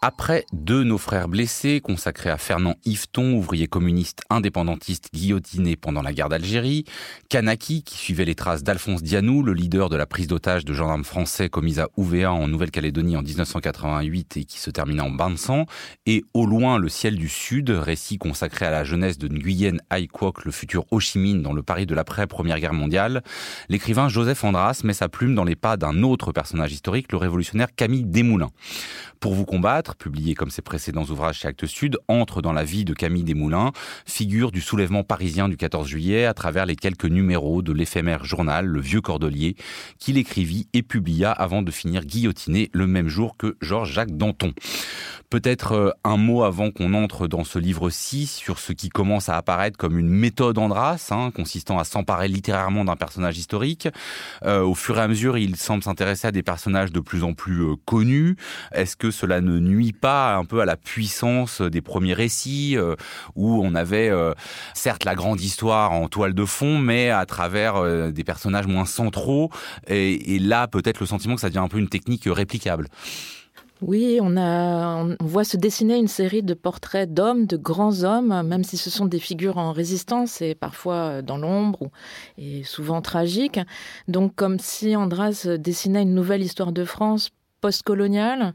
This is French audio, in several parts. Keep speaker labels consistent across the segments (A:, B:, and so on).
A: Après Deux nos frères blessés, consacré à Fernand Yveton, ouvrier communiste indépendantiste guillotiné pendant la guerre d'Algérie, Kanaki, qui suivait les traces d'Alphonse Dianou, le leader de la prise d'otage de gendarmes français commise à Ouvéa en Nouvelle-Calédonie en 1988 et qui se termina en bain de sang, et Au loin, le ciel du Sud, récit consacré à la jeunesse de Nguyen Ai le futur Ho Chi Minh dans le Paris de l'après-première guerre mondiale, l'écrivain Joseph Andras met sa plume dans les pas d'un autre personnage historique, le révolutionnaire Camille Desmoulins. Pour vous combattre, publié comme ses précédents ouvrages chez Actes Sud, entre dans la vie de Camille Desmoulins, figure du soulèvement parisien du 14 juillet à travers les quelques numéros de l'éphémère journal Le Vieux Cordelier qu'il écrivit et publia avant de finir guillotiné le même jour que Georges-Jacques Danton. Peut-être euh, un mot avant qu'on entre dans ce livre-ci sur ce qui commence à apparaître comme une méthode Andras, hein, consistant à s'emparer littérairement d'un personnage historique. Euh, au fur et à mesure, il semble s'intéresser à des personnages de plus en plus euh, connus. Est-ce que cela ne nuit pas un peu à la puissance des premiers récits où on avait certes la grande histoire en toile de fond, mais à travers des personnages moins centraux et, et là peut-être le sentiment que ça devient un peu une technique réplicable.
B: Oui, on, a, on voit se dessiner une série de portraits d'hommes, de grands hommes, même si ce sont des figures en résistance et parfois dans l'ombre et souvent tragiques. Donc comme si Andras dessinait une nouvelle histoire de France postcoloniale,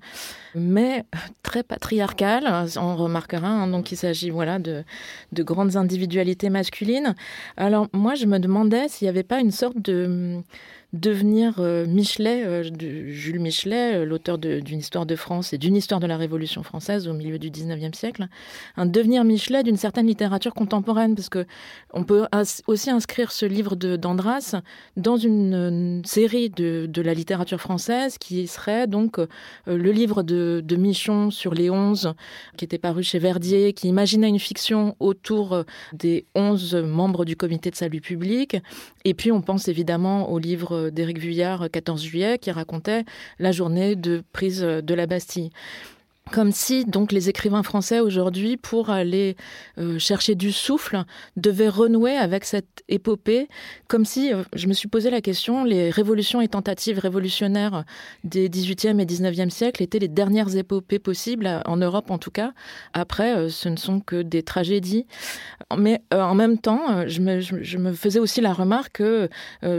B: mais très patriarcale. On remarquera hein, donc il s'agit voilà de, de grandes individualités masculines. Alors moi je me demandais s'il n'y avait pas une sorte de devenir euh, Michelet, euh, Jules Michelet, euh, l'auteur d'une histoire de France et d'une histoire de la Révolution française au milieu du 19e siècle, un devenir Michelet d'une certaine littérature contemporaine, parce que on peut aussi inscrire ce livre d'Andras dans une, série de, la littérature française qui serait donc le livre de, de, Michon sur les onze, qui était paru chez Verdier, qui imaginait une fiction autour des onze membres du comité de salut public. Et puis on pense évidemment au livre d'Éric Vuillard, 14 juillet, qui racontait la journée de prise de la Bastille. Comme si donc les écrivains français aujourd'hui, pour aller euh, chercher du souffle, devaient renouer avec cette épopée, comme si, euh, je me suis posé la question, les révolutions et tentatives révolutionnaires des 18e et 19e siècles étaient les dernières épopées possibles, en Europe en tout cas. Après, euh, ce ne sont que des tragédies. Mais en même temps, je me, faisais aussi la remarque que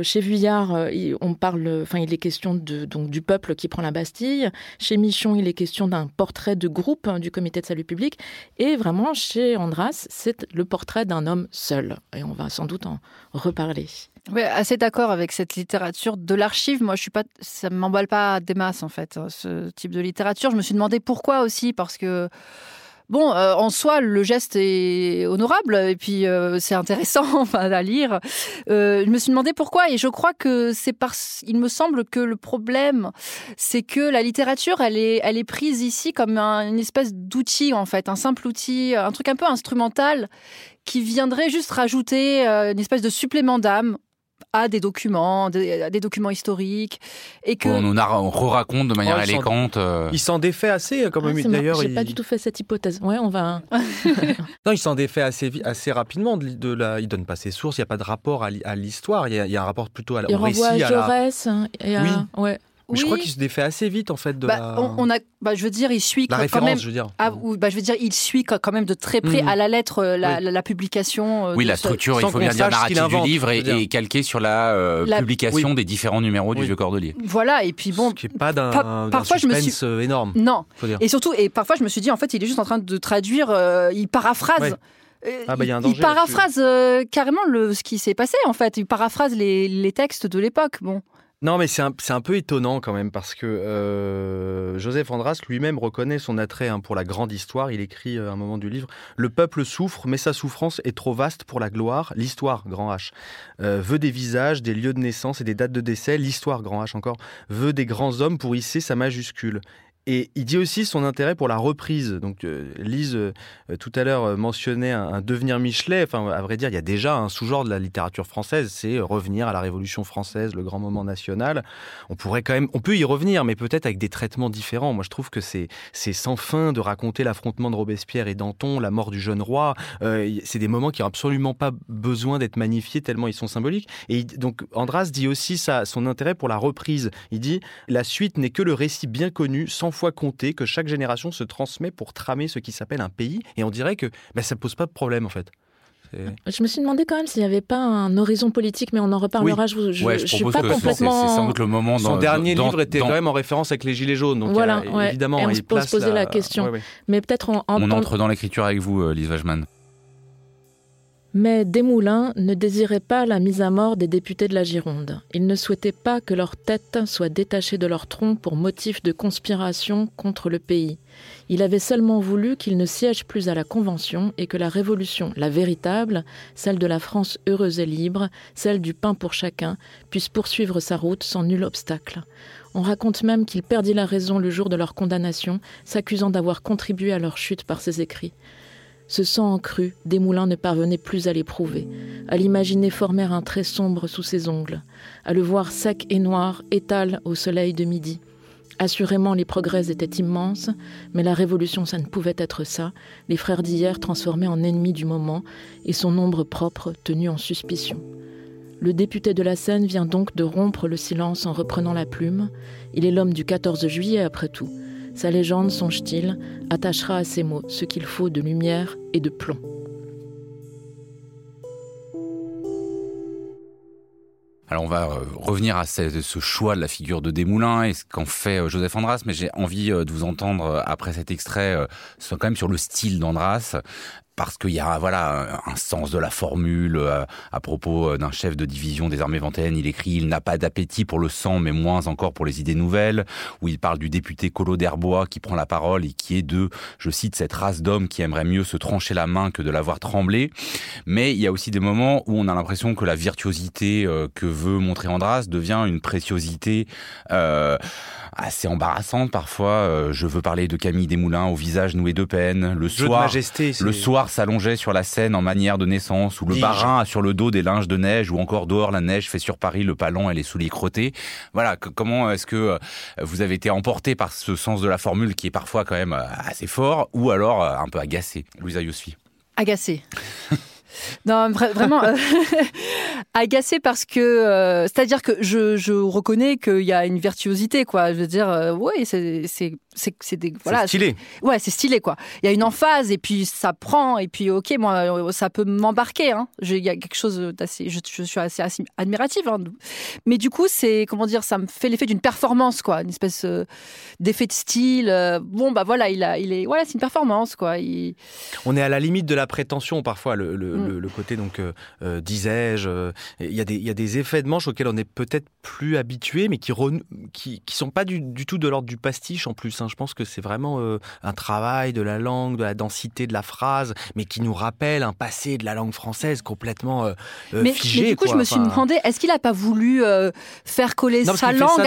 B: chez Vuillard, on parle, enfin, il est question de, donc, du peuple qui prend la Bastille. Chez Michon, il est question d'un portrait portrait de groupe hein, du comité de salut public. Et vraiment, chez Andras, c'est le portrait d'un homme seul. Et on va sans doute en reparler.
C: Assez d'accord avec cette littérature de l'archive. Moi, je suis pas, ça m'emballe pas des masses en fait, ce type de littérature. Je me suis demandé pourquoi aussi, parce que Bon, euh, en soi, le geste est honorable et puis euh, c'est intéressant enfin, à lire. Euh, je me suis demandé pourquoi et je crois que c'est parce, il me semble que le problème, c'est que la littérature, elle est, elle est prise ici comme une espèce d'outil en fait, un simple outil, un truc un peu instrumental qui viendrait juste rajouter une espèce de supplément d'âme à des documents, des, des documents historiques, et que
A: on nous raconte de manière oh, élégante.
D: Euh. Il s'en défait assez, comme ah, d'ailleurs.
B: J'ai pas du tout fait cette hypothèse. Ouais, on va.
D: non, il s'en défait assez assez rapidement. De, de la... Il donne pas ses sources. Il y a pas de rapport à l'histoire. Il, il, y a un rapport plutôt à,
B: il
D: au récit.
B: à Jaurès.
D: À
B: la...
D: Oui.
B: Ouais.
D: Mais je crois qu'il se défait assez vite en fait de
C: bah,
D: la...
C: on, a, bah, je veux dire, il suit
D: la
C: quand
D: référence,
C: même.
D: Je veux dire.
C: Ah, bah, je veux dire, il suit quand même de très près mmh. à la lettre euh, la, oui. la, la publication.
A: Euh, oui, la structure, il faut bien dire narrative du livre est, est calquée sur la, euh, la... publication oui. des différents numéros oui. du Vieux Cordelier.
C: Voilà, et puis bon.
D: Ce qui n'est pas d'un pa parfois je me suis énorme.
C: Non. Et surtout, et parfois je me suis dit, en fait, il est juste en train de traduire, euh, il paraphrase.
D: Ah bah, y a un
C: il paraphrase euh, carrément le, ce qui s'est passé en fait. Il paraphrase les, les textes de l'époque. Bon.
D: Non, mais c'est un, peu étonnant quand même parce que euh, Joseph Andras lui-même reconnaît son attrait hein, pour la grande histoire. Il écrit euh, un moment du livre Le peuple souffre, mais sa souffrance est trop vaste pour la gloire. L'histoire, grand H, euh, veut des visages, des lieux de naissance et des dates de décès. L'histoire, grand H encore, veut des grands hommes pour hisser sa majuscule. Et il dit aussi son intérêt pour la reprise. Donc, euh, Lise, euh, tout à l'heure, euh, mentionnait un, devenir Michelet. Enfin, à vrai dire, il y a déjà un sous-genre de la littérature française, c'est revenir à la Révolution française, le grand moment national. On pourrait quand même, on peut y revenir, mais peut-être avec des traitements différents. Moi, je trouve que c'est sans fin de raconter l'affrontement de Robespierre et Danton, la mort du jeune roi. c'est des moments qui n'ont absolument pas besoin d'être magnifiés tellement ils sont symboliques. Et donc, Andras dit aussi son intérêt pour la reprise. Il dit la suite n'est que le récit bien connu, sans fois compter que chaque génération se transmet pour tramer ce qui s'appelle un pays. Et on dirait que ben, ça ne pose pas de problème en fait.
B: Je me suis demandé quand même s'il n'y avait pas un horizon politique, mais on en reparlera. Je, je, suis pas complètement.
A: C'est sans doute le moment.
D: Son dernier livre était quand même en référence avec les Gilets jaunes. Donc
B: voilà, évidemment, Et on se pose poser la, question. Mais peut-être
A: on, on entre dans l'écriture avec vous, euh, Lise Wajman.
B: Mais Desmoulins ne désirait pas la mise à mort des députés de la Gironde. Il ne souhaitait pas que leur tête soit détachée de leur tronc pour motif de conspiration contre le pays. Il avait seulement voulu qu'ils ne siègent plus à la Convention et que la révolution, la véritable, celle de la France heureuse et libre, celle du pain pour chacun, puisse poursuivre sa route sans nul obstacle. On raconte même qu'il perdit la raison le jour de leur condamnation, s'accusant d'avoir contribué à leur chute par ses écrits. Ce sang cru, Desmoulins ne parvenait plus à l'éprouver, à l'imaginer former un trait sombre sous ses ongles, à le voir sec et noir, étal au soleil de midi. Assurément, les progrès étaient immenses, mais la révolution, ça ne pouvait être ça, les frères d'hier transformés en ennemis du moment, et son ombre propre tenue en suspicion. Le député de la Seine vient donc de rompre le silence en reprenant la plume. Il est l'homme du 14 juillet après tout. Sa légende, songe-t-il, attachera à ses mots ce qu'il faut de lumière et de plomb.
A: Alors on va euh, revenir à ce, choix de la figure de Desmoulins et ce qu'en fait euh, Joseph Andras, mais j'ai envie euh, de vous entendre après cet extrait, soit quand même sur le style d'Andras parce qu'il y a voilà un sens de la formule euh, à propos euh, d'un chef de division des armées vendéennes. Il écrit il n'a pas d'appétit pour le sang, mais moins encore pour les idées nouvelles. Où il parle du député Colo d'Herbois qui prend la parole et qui est de, je cite, cette race d'hommes qui aimerait mieux se trancher la main que de la voir trembler. Mais il y a aussi des moments où on a l'impression que la virtuosité euh, que veut montrer Andras devient une préciosité assez embarrassante parfois. je veux parler de Camille Desmoulins au visage noué de peine. Le soir,
D: majesté,
A: le soir s'allongeait sur la scène en manière de naissance, où le barin a sur le dos des linges de neige, ou encore dehors la neige fait sur Paris le palon et les souliers crottés. Voilà, comment est-ce que euh, vous avez été emporté par ce sens de la formule qui est parfois quand même euh, assez fort, ou alors euh, un peu agacé? Louisa Yosfi
C: Agacé. Non, vraiment euh, agacé parce que, euh, c'est-à-dire que je, je reconnais qu'il y a une virtuosité, quoi. Je veux dire, euh, oui, c'est c'est c'est des
D: voilà, stylé.
C: Ouais, c'est stylé, quoi. Il y a une emphase et puis ça prend et puis ok, moi, ça peut m'embarquer. Hein. Il y a quelque chose d'assez, je, je, suis assez, admirative. Hein. Mais du coup, c'est comment dire, ça me fait l'effet d'une performance, quoi, une espèce d'effet de style. bon, bah voilà, il a, il est, voilà, c'est une performance, quoi.
D: On est à la limite de la prétention parfois. le, le Mm. Le, côté donc euh, euh, disais-je. Euh, il y, a des, il y a des effets de manche auxquels on est peut-être plus habitué, mais qui, qui, qui sont pas du, du tout de l'ordre du pastiche en plus. Hein. Je pense que c'est vraiment un travail de la langue, de la densité de la phrase, mais qui nous rappelle un passé de la langue française complètement
C: mais,
D: figé.
C: Mais du coup, je me suis demandé, est-ce qu'il n'a pas voulu faire coller sa langue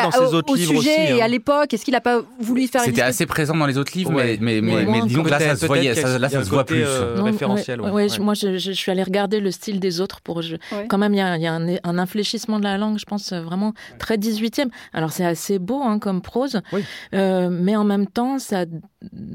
C: au, sujet et à hein. l'époque? Est-ce qu'il n'a pas voulu faire
A: C'était assez présent dans les autres livres, mais, mais, mais, disons que là, ça se voyait, là, ça se voit plus.
D: référentiel.
B: moi, je, je, suis allée regarder le style des autres pour. Je... Quand même, il y a, y a un, un, infléchissement de la langue, je pense, vraiment très 18e. Alors, c'est assez beau hein, comme prose, euh, mais en même temps, ça,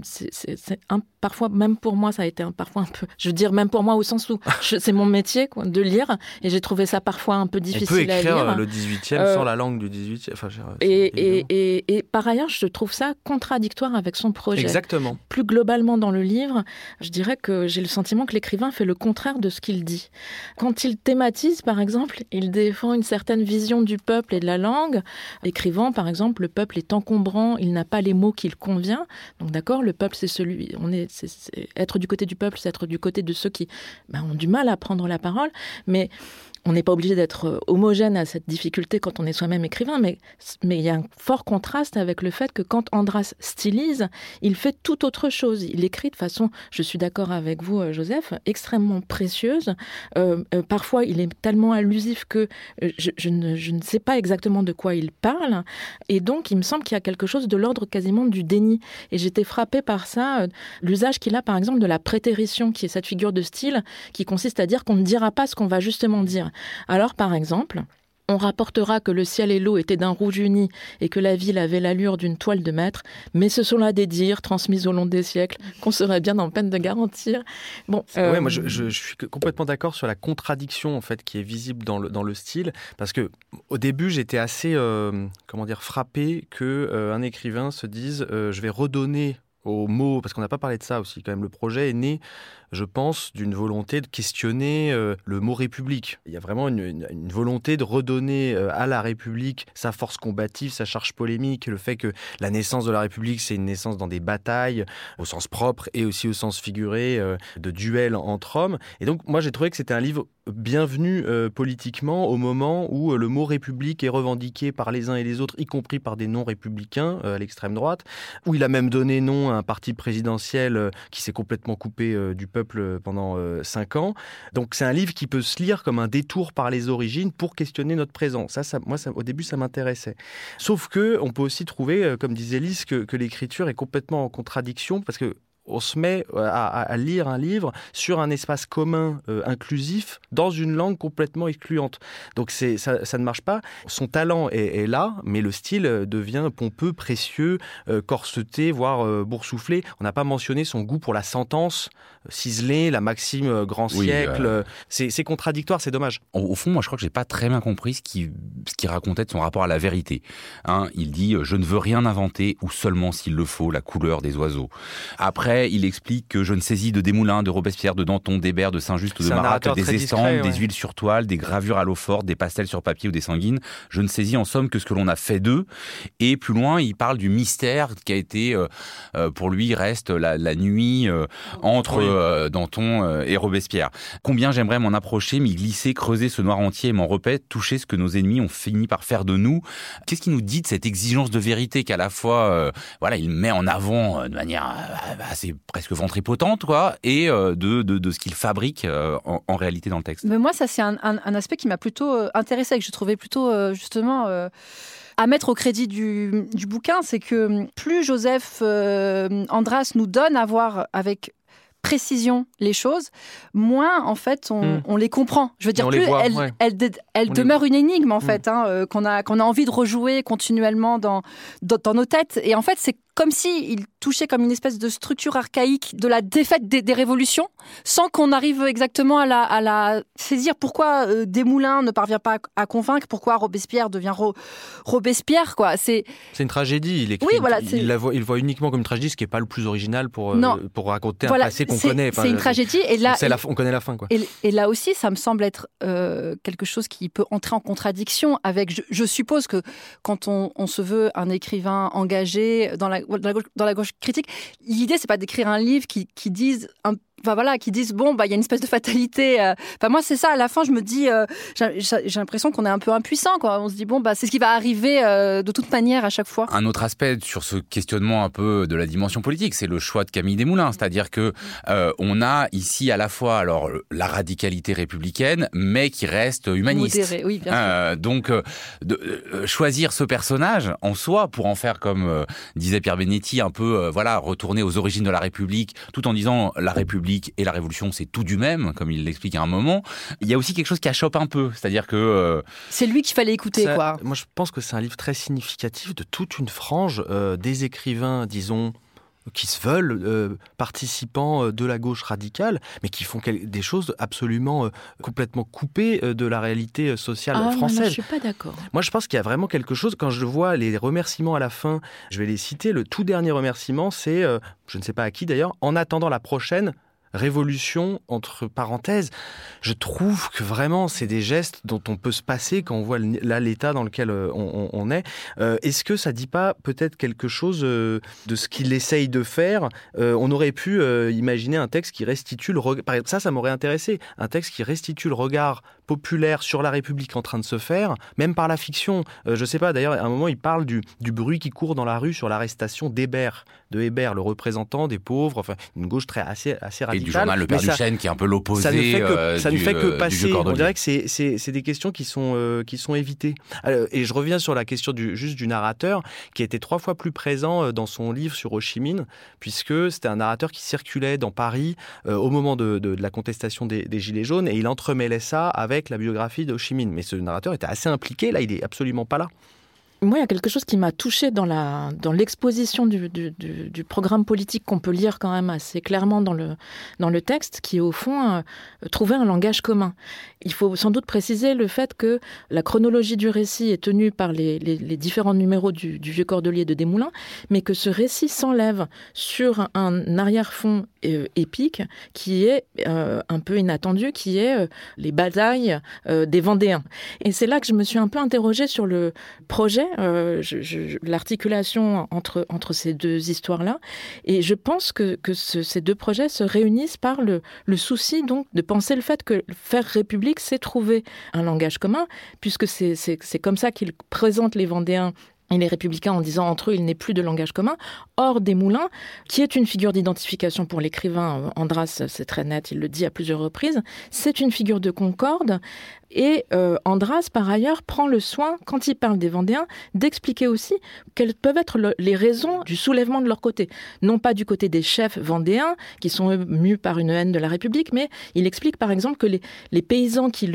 B: c'est parfois, même pour moi, ça a été un, parfois un peu. Je veux dire, même pour moi, au sens où c'est mon métier quoi, de lire, et j'ai trouvé ça parfois un peu difficile
D: à
B: lire.
D: Euh, le 18e euh, sans la langue du 18e. Enfin,
B: et, et, et, et, par ailleurs, je trouve ça contradictoire avec son projet.
D: Exactement.
B: Plus globalement dans le livre, je dirais que j'ai le sentiment que l'écrivain fait le contraire de ce qu'il dit. Quand il thématise, par exemple, il défend une certaine vision du peuple et de la langue, écrivant, par exemple, le peuple est encombrant, il n'a pas les mots qu'il convient. Donc d'accord, le peuple, c'est celui, on est, être du côté du peuple, c'est être du côté de ceux qui ben, ont du mal à prendre la parole, mais on n'est pas obligé d'être homogène à cette difficulté quand on est soi-même écrivain, mais, mais il y a un fort contraste avec le fait que quand Andras stylise, il fait tout autre chose. Il écrit de façon, je suis d'accord avec vous, euh, Joseph, extrêmement précieuse. Euh, euh, parfois, il est tellement allusif que je, ne, je, ne, sais pas exactement de quoi il parle. Et donc, il me semble qu'il y a quelque chose de l'ordre quasiment du déni. Et j'étais frappée par ça, l'usage qu'il a, par exemple, de la prétérition, qui est cette figure de style qui consiste à dire qu'on ne dira pas ce qu'on va justement dire. Alors, par exemple, on rapportera que le ciel et l'eau étaient d'un rouge uni et que la ville avait l'allure d'une toile de maître, mais ce sont là des dires transmis au long des siècles qu'on serait bien en peine de garantir.
D: Bon, moi euh, je, suis complètement d'accord sur la contradiction en fait qui est visible dans le, dans le style, parce que au début j'étais assez euh, comment dire frappé que euh, un écrivain se dise je vais redonner aux mots, parce qu'on n'a pas parlé de ça aussi, quand même, le projet est né je pense, d'une volonté de questionner euh, le mot République. Il y a vraiment une, volonté de redonner euh, à la République sa force combative, sa charge polémique, le fait que la naissance de la République, c'est une naissance dans des batailles, au sens propre et aussi au sens figuré, euh, de duels entre hommes. Et donc, moi, j'ai trouvé que c'était un livre bienvenu politiquement au moment où le mot République est revendiqué par les uns et les autres, y compris par des non-républicains à l'extrême droite, où il a même donné nom à un parti présidentiel qui s'est complètement coupé du peuple pendant euh, cinq ans. Donc c'est un livre qui peut se lire comme un détour par les origines pour questionner notre présent. Ça, moi, au début, ça m'intéressait. Sauf que on peut aussi trouver, euh, comme disait Lise, que, que l'écriture est complètement en contradiction parce que on se met euh, à, lire un livre sur un espace commun euh, inclusif dans une langue complètement excluante. Donc c'est ça, ne marche pas. Son talent est, là, mais le style devient pompeux, précieux, euh, corseté, voire boursouflé. On n'a pas mentionné son goût pour la sentence ciselée, la maxime grand siècle. C'est contradictoire, c'est dommage.
A: Au, fond, moi je crois que j'ai pas très bien compris ce qu'il ce racontait de son rapport à la vérité. Hein, il dit je ne veux rien inventer ou seulement s'il le faut la couleur des oiseaux. Après il explique que je ne saisis de Desmoulins, de Robespierre, de Danton, d'Hébert, de Saint-Just ou de Marat des estampes, des huiles sur toile, des gravures à l'eau forte, des pastels sur papier ou des sanguines. Je ne saisis en somme que ce que l'on a fait d'eux. Et plus loin, il parle du mystère qui a été, euh, euh, pour lui, reste la, nuit euh, entre Danton et Robespierre. Combien j'aimerais m'en approcher, m'y glisser, creuser ce noir entier et m'en repaître, toucher ce que nos ennemis ont fini par faire de nous. Qu'est-ce qui nous dit de cette exigence de vérité qu'à la fois, voilà, il met en avant de manière assez c'est presque ventripotente, quoi, et euh, de, de, ce qu'il fabrique euh, en, réalité dans le texte.
C: Mais moi, ça, c'est un, aspect qui m'a plutôt euh, intéressé, que je trouvais plutôt, justement à mettre au crédit du, du bouquin, c'est que plus Joseph Andras nous donne à voir avec précision les choses, moins en fait on, hmm. les comprend. Je veux dire, plus elle, elle, demeure une énigme en hmm. fait, hein, euh, qu'on a, qu'on a envie de rejouer continuellement dans, dans, nos têtes. Et en fait, c'est comme si il touchait comme une espèce de structure archaïque de la défaite des, révolutions, sans qu'on arrive exactement à la, à la saisir. Pourquoi euh, Desmoulins ne parvient pas à, convaincre? Pourquoi Robespierre devient Robespierre quoi? C'est
D: une tragédie. Il, écrit, oui, voilà, il, la voit, il voit uniquement comme une tragédie, ce qui n'est pas le plus original pour, euh, pour raconter un passé qu'on connaît.
C: c'est une tragédie. Et là,
D: on connaît la fin. Quoi.
C: Et, là aussi, ça me semble être euh, quelque chose qui peut entrer en contradiction avec. Je, suppose que quand on, se veut un écrivain engagé dans la, dans la, gauche, critique, l'idée, c'est pas d'écrire un livre qui, qui dise un enfin voilà, qui disent bon bah il y a une espèce de fatalité. Euh. Enfin moi c'est ça. À la fin je me dis, euh, j'ai l'impression qu'on est un peu impuissant quoi. On se dit bon bah c'est ce qui va arriver euh, de toute manière à chaque fois.
A: Un autre aspect sur ce questionnement un peu de la dimension politique, c'est le choix de Camille Desmoulins, c'est-à-dire que on a ici à la fois alors la radicalité républicaine, mais qui reste humaniste.
C: Modéré, oui, bien
A: sûr. donc de, choisir ce personnage en soi pour en faire comme disait Pierre Benetti un peu voilà retourner aux origines de la République, tout en disant la République et la Révolution, c'est tout du même, comme il l'explique à un moment. Il y a aussi quelque chose qui achoppe un peu, c'est-à-dire que... Euh,
C: c'est lui qu'il fallait écouter, quoi.
D: Moi, je pense que c'est un livre très significatif de toute une frange euh, des écrivains, disons, qui se veulent euh, participants de la gauche radicale, mais qui font des choses absolument complètement coupées de la réalité sociale
B: ah,
D: française. Non, je
B: suis pas d'accord.
D: Moi, je pense qu'il y a vraiment quelque chose. Quand je vois les remerciements à la fin, je vais les citer. Le tout dernier remerciement, c'est, je ne sais pas à qui d'ailleurs, en attendant la prochaine, révolution, entre parenthèses, je trouve que vraiment, c'est des gestes dont on peut se passer quand on voit là l'état dans lequel euh, on, est. Euh, est-ce que ça dit pas peut-être quelque chose euh, de ce qu'il essaye de faire? On aurait pu imaginer un texte qui restitue le regard. Ça, ça m'aurait intéressé. Un texte qui restitue le regard populaire sur la République en train de se faire, même par la fiction. je sais pas, d'ailleurs, à un moment, il parle du, du bruit qui court dans la rue sur l'arrestation d'Hébert, de Hébert, le représentant des pauvres, enfin, une gauche très assez, assez radicale.
A: Et du journal Le Père du Chêne, qui est un peu l'opposé. Ça ne fait
D: que, ça ne fait que passer. On dirait que c'est des questions qui sont, qui sont évitées. et je reviens sur la question du, juste du narrateur, qui était trois fois plus présent euh, dans son livre sur Ho Chi Minh, puisque c'était un narrateur qui circulait dans Paris euh, au moment de, la contestation des, Gilets jaunes, et il entremêlait ça avec la biographie de. Mais ce narrateur était assez impliqué, là, il est absolument pas là
B: moi, il y a quelque chose qui m'a touché dans la dans l'exposition du, du, du, programme politique qu'on peut lire quand même assez clairement dans le dans le texte, qui est au fond euh, trouver un langage commun. Il faut sans doute préciser le fait que la chronologie du récit est tenue par les, les, les différents numéros du, du, vieux Cordelier de Desmoulins, mais que ce récit s'enlève sur un arrière-fond euh, épique qui est euh, un peu inattendu, qui est les batailles des Vendéens. Et c'est là que je me suis un peu interrogée sur le projet euh, l'articulation entre, ces deux histoires-là. Et je pense que, ces deux projets se réunissent par le, le souci donc de penser le fait que faire République, c'est trouver un langage commun, puisque c'est comme ça qu'ils présentent les Vendéens et les républicains en disant entre eux il n'est plus de langage commun. Or, Desmoulins, qui est une figure d'identification pour l'écrivain, euh, Andras, c'est très net, il le dit à plusieurs reprises, c'est une figure de concorde. Et euh, Andras, par ailleurs, prend le soin, quand il parle des Vendéens, d'expliquer aussi quelles peuvent être les raisons du soulèvement de leur côté. Non pas du côté des chefs vendéens, qui sont mus par une haine de la République, mais il explique par exemple que les, paysans qui,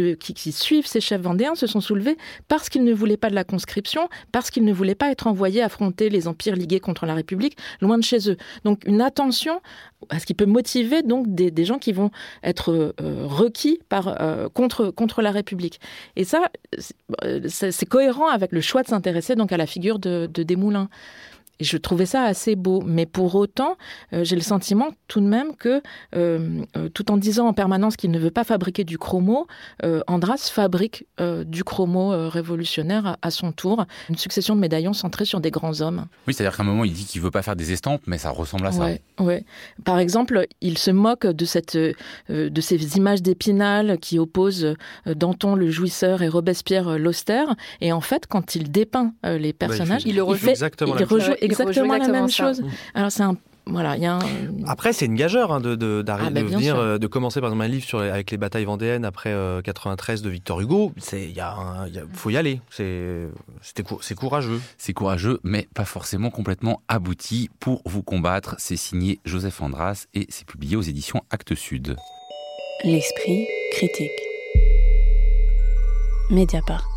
B: suivent ces chefs vendéens se sont soulevés parce qu'ils ne voulaient pas de la conscription, parce qu'ils ne voulaient pas être envoyés affronter les empires ligués contre la République, loin de chez eux. Donc une attention à ce qui peut motiver donc des, des gens qui vont être euh, requis par, euh, contre, contre la République. Et ça, c'est cohérent avec le choix de s'intéresser donc à la figure de, de Desmoulins je trouvais ça assez beau. Mais pour autant, euh, j'ai le sentiment tout de même que, euh, euh, tout en disant en permanence qu'il ne veut pas fabriquer du chromo, Andras fabrique du chromo révolutionnaire à, son tour, une succession de médaillons centrés sur des grands hommes.
A: Oui, c'est-à-dire qu'à un moment, il dit qu'il veut pas faire des estampes, mais ça ressemble à ça.
B: Ouais, Par exemple, il se moque de, cette, de ces images d'Épinal qui opposent Danton le jouisseur et Robespierre l'austère. Et en fait, quand il dépeint les bah, personnages,
D: il, le rejoue exactement
B: exactement, la même chose. Alors c'est un voilà, y a
D: Après, c'est une gageure hein, de, de, ah, bah, de, venir, euh, de commencer par exemple un livre sur, avec les batailles vendéennes après 93 euh, de Victor Hugo. Il y, a faut y aller. C'est courageux.
A: C'est courageux, mais pas forcément complètement abouti. Pour vous combattre, c'est signé Joseph Andras et c'est publié aux éditions Actes Sud.
E: L'esprit critique. Mediapart.